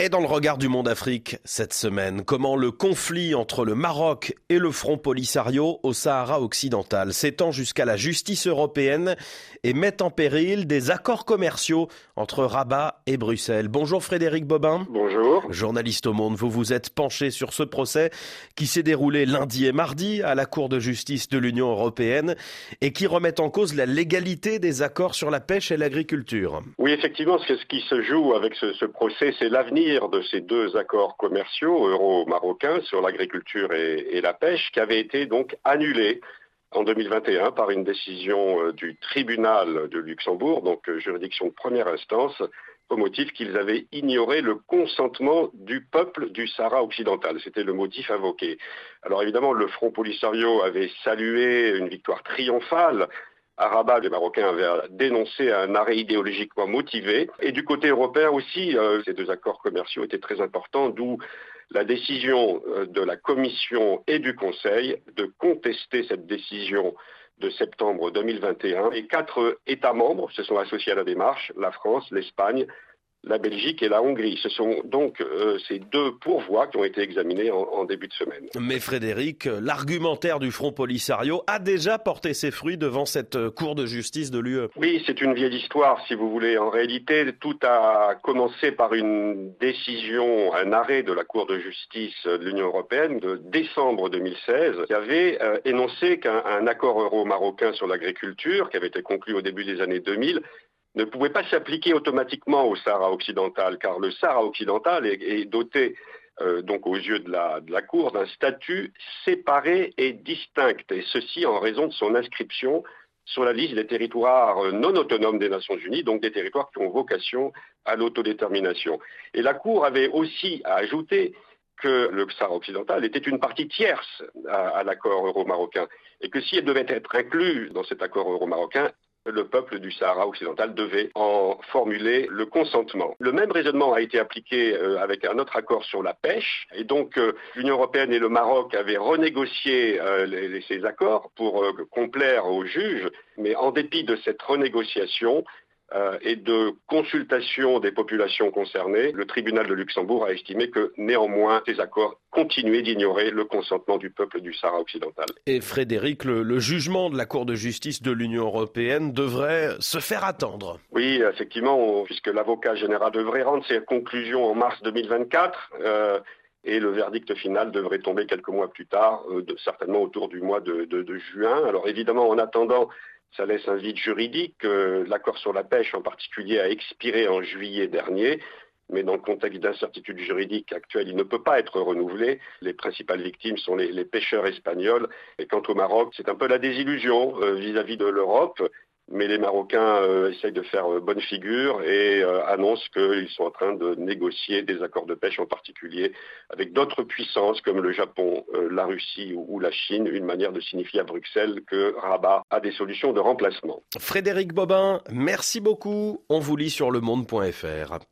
Et dans le regard du monde Afrique cette semaine, comment le conflit entre le Maroc et le Front Polisario au Sahara occidental s'étend jusqu'à la justice européenne et met en péril des accords commerciaux entre Rabat et Bruxelles. Bonjour Frédéric Bobin. Bonjour. Journaliste au Monde, vous vous êtes penché sur ce procès qui s'est déroulé lundi et mardi à la Cour de justice de l'Union européenne et qui remet en cause la légalité des accords sur la pêche et l'agriculture. Oui, effectivement, ce qui se joue avec ce, ce procès, c'est l'avenir de ces deux accords commerciaux euro-marocains sur l'agriculture et, la pêche qui avaient été donc annulés en 2021 par une décision euh, du tribunal de Luxembourg, donc euh, juridiction première instance, au motif qu'ils avaient ignoré le consentement du peuple du Sahara occidental. C'était le motif invoqué. Alors évidemment, le Front Polisario avait salué une victoire triomphale à Rabat, les Marocains avaient dénoncé un arrêt idéologiquement motivé. Et du côté européen aussi, euh, ces deux accords commerciaux étaient très importants, d'où la décision euh, de la Commission et du Conseil de contester cette décision de septembre 2021. Et quatre États membres se sont associés à la démarche, la France, l'Espagne, la Belgique et la Hongrie. Ce sont donc euh, ces deux pourvois qui ont été examinés en, début de semaine. Mais Frédéric, l'argumentaire du Front Polisario a déjà porté ses fruits devant cette euh, Cour de justice de l'UE. Oui, c'est une vieille histoire, si vous voulez. En réalité, tout a commencé par une décision, un arrêt de la Cour de justice de l'Union européenne de décembre 2016 qui avait euh, énoncé qu'un accord euro-marocain sur l'agriculture, qui avait été conclu au début des années 2000, ne pouvait pas s'appliquer automatiquement au Sahara occidental, car le Sahara occidental est, doté, euh, donc aux yeux de la, Cour, d'un statut séparé et distinct, et ceci en raison de son inscription sur la liste des territoires non autonomes des Nations Unies, donc des territoires qui ont vocation à l'autodétermination. Et la Cour avait aussi ajouté que le Sahara occidental était une partie tierce à, à l'accord euro-marocain et que si elle devait être inclue dans cet accord euro-marocain, le peuple du Sahara occidental devait en formuler le consentement. Le même raisonnement a été appliqué euh, avec un autre accord sur la pêche, et donc euh, l'Union européenne et le Maroc avaient renégocié euh, ces accords pour complaire aux juges, mais en dépit de cette renégociation, euh, et de consultation des populations concernées, le tribunal de Luxembourg a estimé que néanmoins ces accords continuaient d'ignorer le consentement du peuple du Sahara occidental. Et Frédéric, le, jugement de la Cour de justice de l'Union européenne devrait se faire attendre. Oui, effectivement, puisque l'avocat général devrait rendre ses conclusions en mars 2024. Euh, et le verdict final devrait tomber quelques mois plus tard, euh, certainement autour du mois de, de juin. Alors évidemment, en attendant, ça laisse un vide juridique. L'accord sur la pêche en particulier a expiré en juillet dernier, mais dans le contexte d'incertitude juridique actuelle, il ne peut pas être renouvelé. Les principales victimes sont les, pêcheurs espagnols. Et quant au Maroc, c'est un peu la désillusion vis à -vis de l'Europe mais les Marocains euh, essayent de faire euh, bonne figure et euh, annoncent qu'ils sont en train de négocier des accords de pêche en particulier avec d'autres puissances comme le Japon, la Russie ou, la Chine, une manière de signifier à Bruxelles que Rabat a des solutions de remplacement. Frédéric Bobin, merci beaucoup. On vous lit sur lemonde.fr.